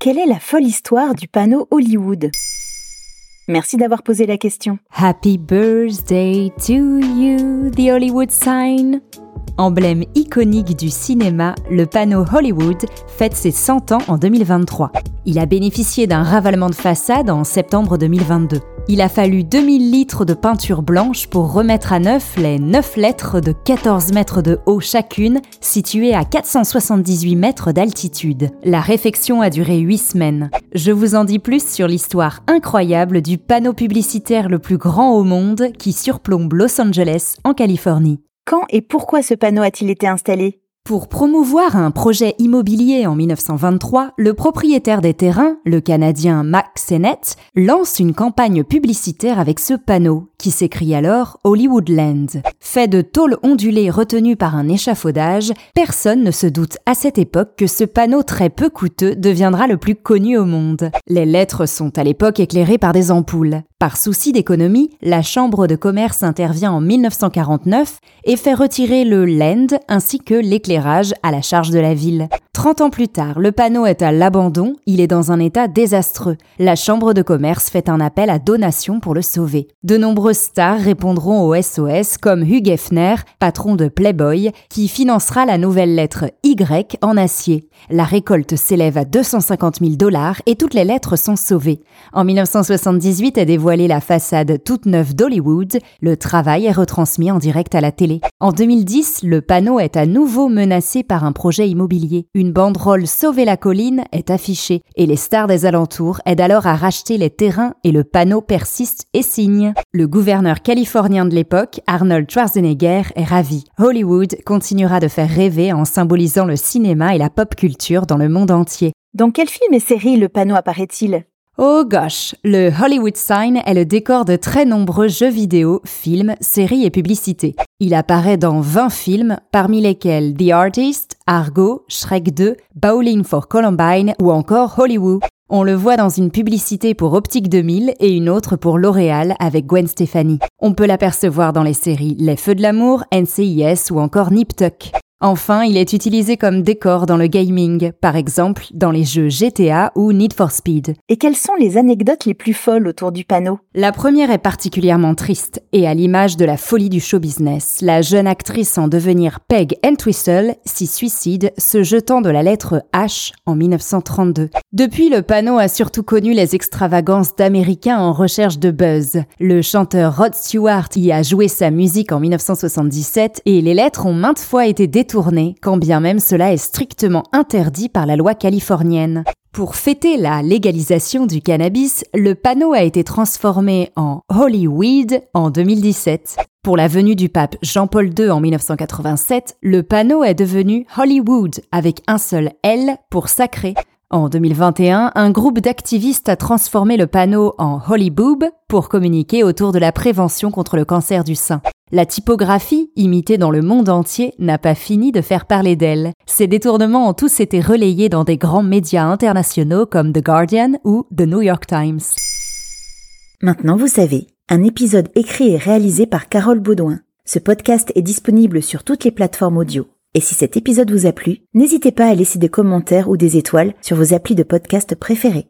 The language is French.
Quelle est la folle histoire du panneau Hollywood? Merci d'avoir posé la question. Happy birthday to you, the Hollywood sign. Emblème iconique du cinéma, le panneau Hollywood fête ses 100 ans en 2023. Il a bénéficié d'un ravalement de façade en septembre 2022. Il a fallu 2000 litres de peinture blanche pour remettre à neuf les 9 lettres de 14 mètres de haut chacune, situées à 478 mètres d'altitude. La réfection a duré 8 semaines. Je vous en dis plus sur l'histoire incroyable du panneau publicitaire le plus grand au monde qui surplombe Los Angeles en Californie. Quand et pourquoi ce panneau a-t-il été installé? Pour promouvoir un projet immobilier en 1923, le propriétaire des terrains, le Canadien Max Sennett, lance une campagne publicitaire avec ce panneau, qui s'écrit alors Hollywoodland. Fait de tôle ondulée retenue par un échafaudage, personne ne se doute à cette époque que ce panneau très peu coûteux deviendra le plus connu au monde. Les lettres sont à l'époque éclairées par des ampoules. Par souci d'économie, la Chambre de commerce intervient en 1949 et fait retirer le land ainsi que l'éclairage à la charge de la ville. Trente ans plus tard, le panneau est à l'abandon, il est dans un état désastreux. La Chambre de commerce fait un appel à donation pour le sauver. Nombreuses stars répondront au SOS comme Hugh Hefner, patron de Playboy, qui financera la nouvelle lettre Y en acier. La récolte s'élève à 250 000 dollars et toutes les lettres sont sauvées. En 1978 est dévoilée la façade toute neuve d'Hollywood. Le travail est retransmis en direct à la télé. En 2010, le panneau est à nouveau menacé par un projet immobilier. Une banderole Sauver la colline est affichée et les stars des alentours aident alors à racheter les terrains et le panneau persiste et signe. Le gouverneur californien de l'époque, Arnold Schwarzenegger, est ravi. Hollywood continuera de faire rêver en symbolisant le cinéma et la pop culture dans le monde entier. Dans quel film et série le panneau apparaît-il? Oh gosh, le Hollywood Sign est le décor de très nombreux jeux vidéo, films, séries et publicités. Il apparaît dans 20 films, parmi lesquels The Artist, Argo, Shrek 2, Bowling for Columbine ou encore Hollywood. On le voit dans une publicité pour Optique 2000 et une autre pour L'Oréal avec Gwen Stefani. On peut l'apercevoir dans les séries Les Feux de l'amour, NCIS ou encore Nip Tuck. Enfin, il est utilisé comme décor dans le gaming, par exemple dans les jeux GTA ou Need for Speed. Et quelles sont les anecdotes les plus folles autour du panneau? La première est particulièrement triste et à l'image de la folie du show business. La jeune actrice en devenir Peg Entwistle s'y suicide, se jetant de la lettre H en 1932. Depuis, le panneau a surtout connu les extravagances d'Américains en recherche de buzz. Le chanteur Rod Stewart y a joué sa musique en 1977 et les lettres ont maintes fois été quand bien même cela est strictement interdit par la loi californienne. Pour fêter la légalisation du cannabis, le panneau a été transformé en Hollyweed en 2017. Pour la venue du pape Jean-Paul II en 1987, le panneau est devenu Hollywood avec un seul L pour sacré. En 2021, un groupe d'activistes a transformé le panneau en Hollyboob pour communiquer autour de la prévention contre le cancer du sein. La typographie, imitée dans le monde entier, n'a pas fini de faire parler d'elle. Ces détournements ont tous été relayés dans des grands médias internationaux comme The Guardian ou The New York Times. Maintenant vous savez, un épisode écrit et réalisé par Carole Baudouin. Ce podcast est disponible sur toutes les plateformes audio. Et si cet épisode vous a plu, n'hésitez pas à laisser des commentaires ou des étoiles sur vos applis de podcast préférés.